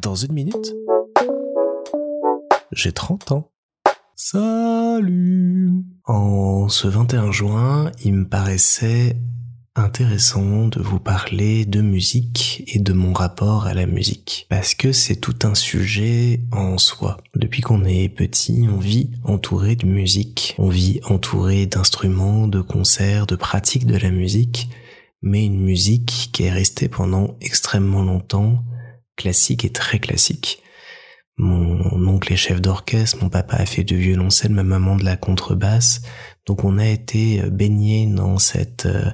Dans une minute, j'ai 30 ans. Salut En ce 21 juin, il me paraissait intéressant de vous parler de musique et de mon rapport à la musique. Parce que c'est tout un sujet en soi. Depuis qu'on est petit, on vit entouré de musique. On vit entouré d'instruments, de concerts, de pratiques de la musique. Mais une musique qui est restée pendant extrêmement longtemps, classique et très classique. Mon oncle est chef d'orchestre, mon papa a fait du violoncelle, ma maman de la contrebasse. Donc on a été baigné dans cet euh,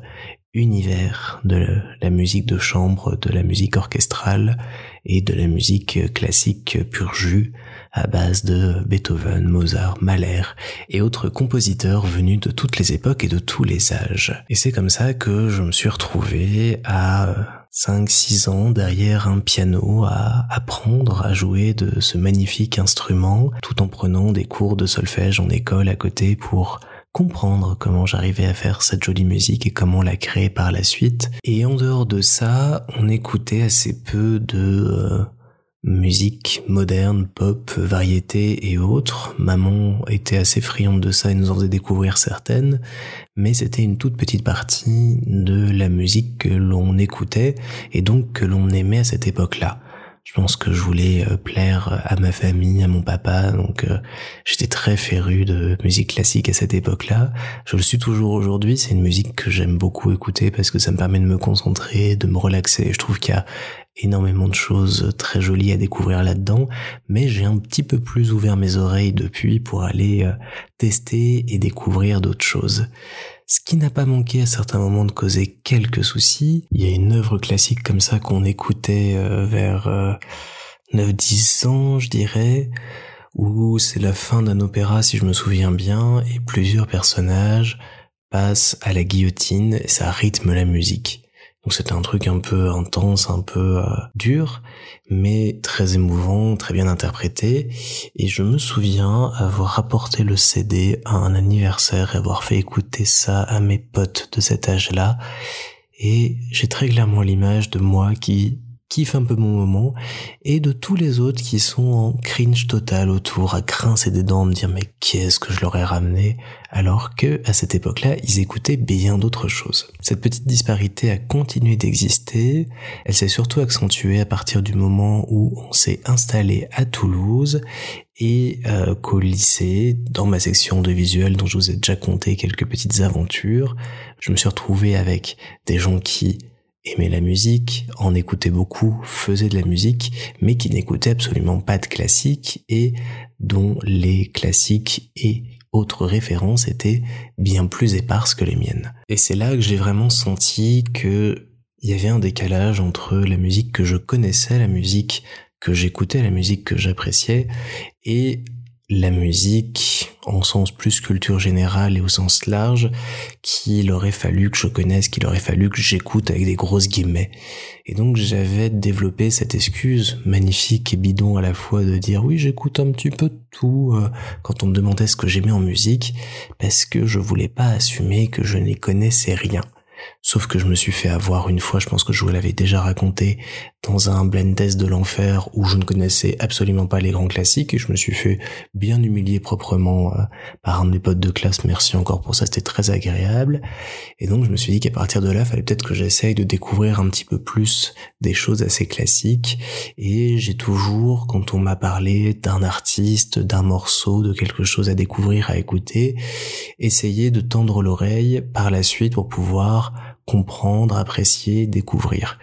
univers de la musique de chambre, de la musique orchestrale et de la musique classique pur jus à base de Beethoven, Mozart, Mahler et autres compositeurs venus de toutes les époques et de tous les âges. Et c'est comme ça que je me suis retrouvé à 5-6 ans derrière un piano à apprendre à jouer de ce magnifique instrument tout en prenant des cours de solfège en école à côté pour comprendre comment j'arrivais à faire cette jolie musique et comment la créer par la suite. Et en dehors de ça, on écoutait assez peu de euh, musique moderne, pop, variété et autres. Maman était assez friande de ça et nous en faisait découvrir certaines, mais c'était une toute petite partie de la musique que l'on écoutait et donc que l'on aimait à cette époque-là. Je pense que je voulais euh, plaire à ma famille, à mon papa, donc euh, j'étais très féru de musique classique à cette époque-là. Je le suis toujours aujourd'hui, c'est une musique que j'aime beaucoup écouter parce que ça me permet de me concentrer, de me relaxer. Je trouve qu'il y a énormément de choses très jolies à découvrir là-dedans, mais j'ai un petit peu plus ouvert mes oreilles depuis pour aller euh, tester et découvrir d'autres choses. Ce qui n'a pas manqué à certains moments de causer quelques soucis. Il y a une œuvre classique comme ça qu'on écoutait euh, vers 9-10 euh, ans, je dirais, où c'est la fin d'un opéra si je me souviens bien, et plusieurs personnages passent à la guillotine et ça rythme la musique. Donc c'était un truc un peu intense, un peu euh, dur, mais très émouvant, très bien interprété. Et je me souviens avoir rapporté le CD à un anniversaire et avoir fait écouter ça à mes potes de cet âge-là. Et j'ai très clairement l'image de moi qui kiffe un peu mon moment, et de tous les autres qui sont en cringe total autour, à grincer des dents, me dire mais qu'est-ce que je leur ai ramené, alors que à cette époque-là, ils écoutaient bien d'autres choses. Cette petite disparité a continué d'exister, elle s'est surtout accentuée à partir du moment où on s'est installé à Toulouse et euh, qu'au lycée, dans ma section de visuel dont je vous ai déjà conté quelques petites aventures, je me suis retrouvé avec des gens qui aimait la musique, en écoutait beaucoup, faisait de la musique, mais qui n'écoutait absolument pas de classique et dont les classiques et autres références étaient bien plus éparses que les miennes. Et c'est là que j'ai vraiment senti que il y avait un décalage entre la musique que je connaissais, la musique que j'écoutais, la musique que j'appréciais, et la musique en sens plus culture générale et au sens large qu'il aurait fallu que je connaisse, qu'il aurait fallu que j'écoute avec des grosses guillemets. Et donc j'avais développé cette excuse magnifique et bidon à la fois de dire oui j'écoute un petit peu tout euh, quand on me demandait ce que j'aimais en musique parce que je voulais pas assumer que je n'y connaissais rien. Sauf que je me suis fait avoir une fois, je pense que je vous l'avais déjà raconté, dans un blind test de l'enfer où je ne connaissais absolument pas les grands classiques et je me suis fait bien humilier proprement euh, par un de mes potes de classe. Merci encore pour ça, c'était très agréable. Et donc je me suis dit qu'à partir de là, fallait peut-être que j'essaye de découvrir un petit peu plus des choses assez classiques. Et j'ai toujours, quand on m'a parlé d'un artiste, d'un morceau, de quelque chose à découvrir, à écouter, essayé de tendre l'oreille par la suite pour pouvoir comprendre, apprécier, découvrir.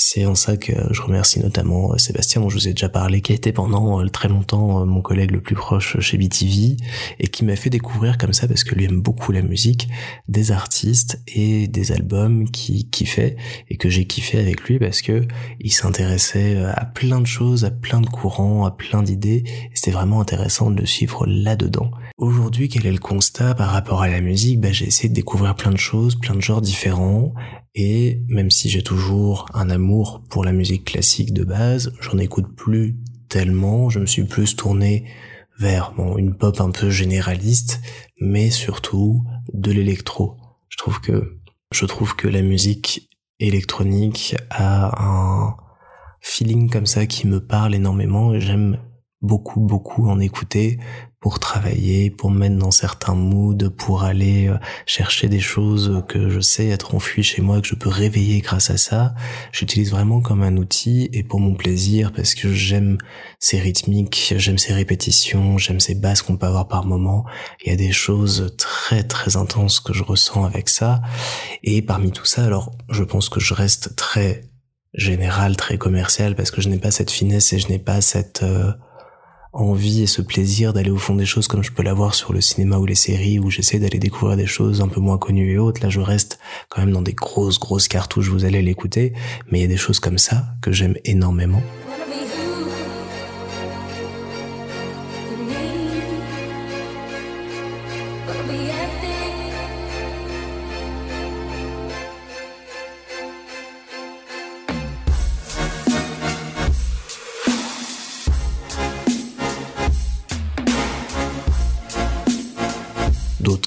C'est en ça que je remercie notamment euh, Sébastien dont je vous ai déjà parlé, qui a été pendant euh, très longtemps euh, mon collègue le plus proche chez BTV et qui m'a fait découvrir comme ça parce que lui aime beaucoup la musique, des artistes et des albums qui kiffait et que j'ai kiffé avec lui parce que il s'intéressait à plein de choses, à plein de courants, à plein d'idées c'était vraiment intéressant de le suivre là-dedans. Aujourd'hui, quel est le constat par rapport à la musique? Bah, J'ai essayé de découvrir plein de choses, plein de genres différents. Et même si j'ai toujours un amour pour la musique classique de base, j'en écoute plus tellement, je me suis plus tourné vers une pop un peu généraliste, mais surtout de l'électro. Je trouve que je trouve que la musique électronique a un feeling comme ça qui me parle énormément et j'aime beaucoup beaucoup en écouter pour travailler, pour me mettre dans certains moods, pour aller euh, chercher des choses que je sais être enfouies chez moi, que je peux réveiller grâce à ça. J'utilise vraiment comme un outil et pour mon plaisir parce que j'aime ces rythmiques, j'aime ces répétitions, j'aime ces basses qu'on peut avoir par moment. Il y a des choses très très intenses que je ressens avec ça. Et parmi tout ça, alors je pense que je reste très général, très commercial parce que je n'ai pas cette finesse et je n'ai pas cette... Euh, envie et ce plaisir d'aller au fond des choses comme je peux l'avoir sur le cinéma ou les séries où j'essaie d'aller découvrir des choses un peu moins connues et autres. Là, je reste quand même dans des grosses, grosses cartouches, vous allez l'écouter. Mais il y a des choses comme ça que j'aime énormément.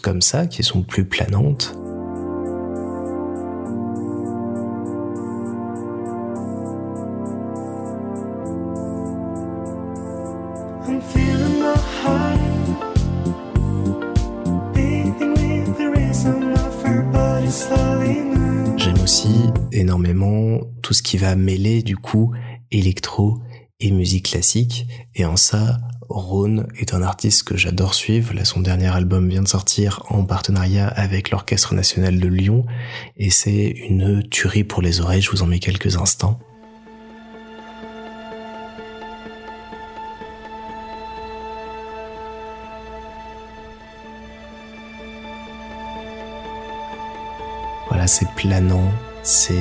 Comme ça qui sont plus planantes. J'aime aussi énormément tout ce qui va mêler du coup électro et musique classique. Et en ça Rhône est un artiste que j'adore suivre. Là, son dernier album vient de sortir en partenariat avec l'Orchestre National de Lyon et c'est une tuerie pour les oreilles. Je vous en mets quelques instants. Voilà, c'est planant, c'est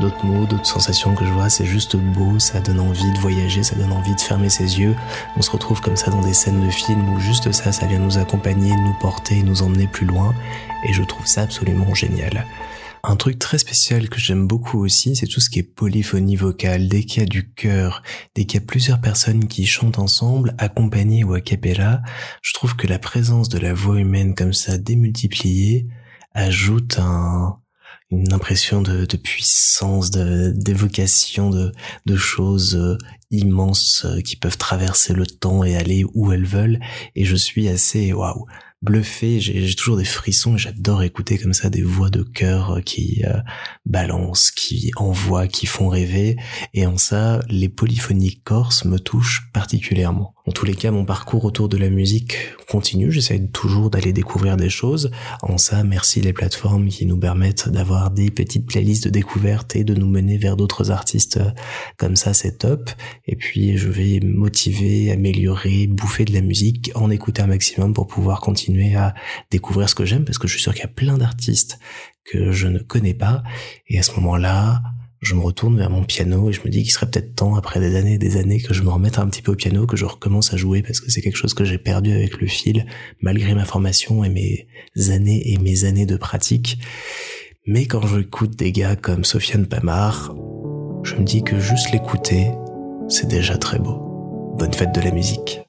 d'autres mots, d'autres sensations que je vois, c'est juste beau, ça donne envie de voyager, ça donne envie de fermer ses yeux. On se retrouve comme ça dans des scènes de films où juste ça, ça vient nous accompagner, nous porter, nous emmener plus loin, et je trouve ça absolument génial. Un truc très spécial que j'aime beaucoup aussi, c'est tout ce qui est polyphonie vocale. Dès qu'il y a du chœur, dès qu'il y a plusieurs personnes qui chantent ensemble, accompagnées ou a cappella, je trouve que la présence de la voix humaine comme ça démultipliée ajoute un, une impression de, de puissance, d'évocation de, de, choses euh, immenses euh, qui peuvent traverser le temps et aller où elles veulent. Et je suis assez waouh bluffé, j'ai toujours des frissons j'adore écouter comme ça des voix de cœur qui euh, balancent, qui envoient, qui font rêver. Et en ça, les polyphonies corses me touchent particulièrement. En tous les cas, mon parcours autour de la musique continue. J'essaie toujours d'aller découvrir des choses. En ça, merci les plateformes qui nous permettent d'avoir des petites playlists de découverte et de nous mener vers d'autres artistes comme ça, c'est top. Et puis, je vais motiver, améliorer, bouffer de la musique, en écouter un maximum pour pouvoir continuer à découvrir ce que j'aime parce que je suis sûr qu'il y a plein d'artistes que je ne connais pas. Et à ce moment-là, je me retourne vers mon piano et je me dis qu'il serait peut-être temps, après des années et des années, que je me remette un petit peu au piano, que je recommence à jouer parce que c'est quelque chose que j'ai perdu avec le fil, malgré ma formation et mes années et mes années de pratique. Mais quand j'écoute des gars comme Sofiane Pamar, je me dis que juste l'écouter, c'est déjà très beau. Bonne fête de la musique.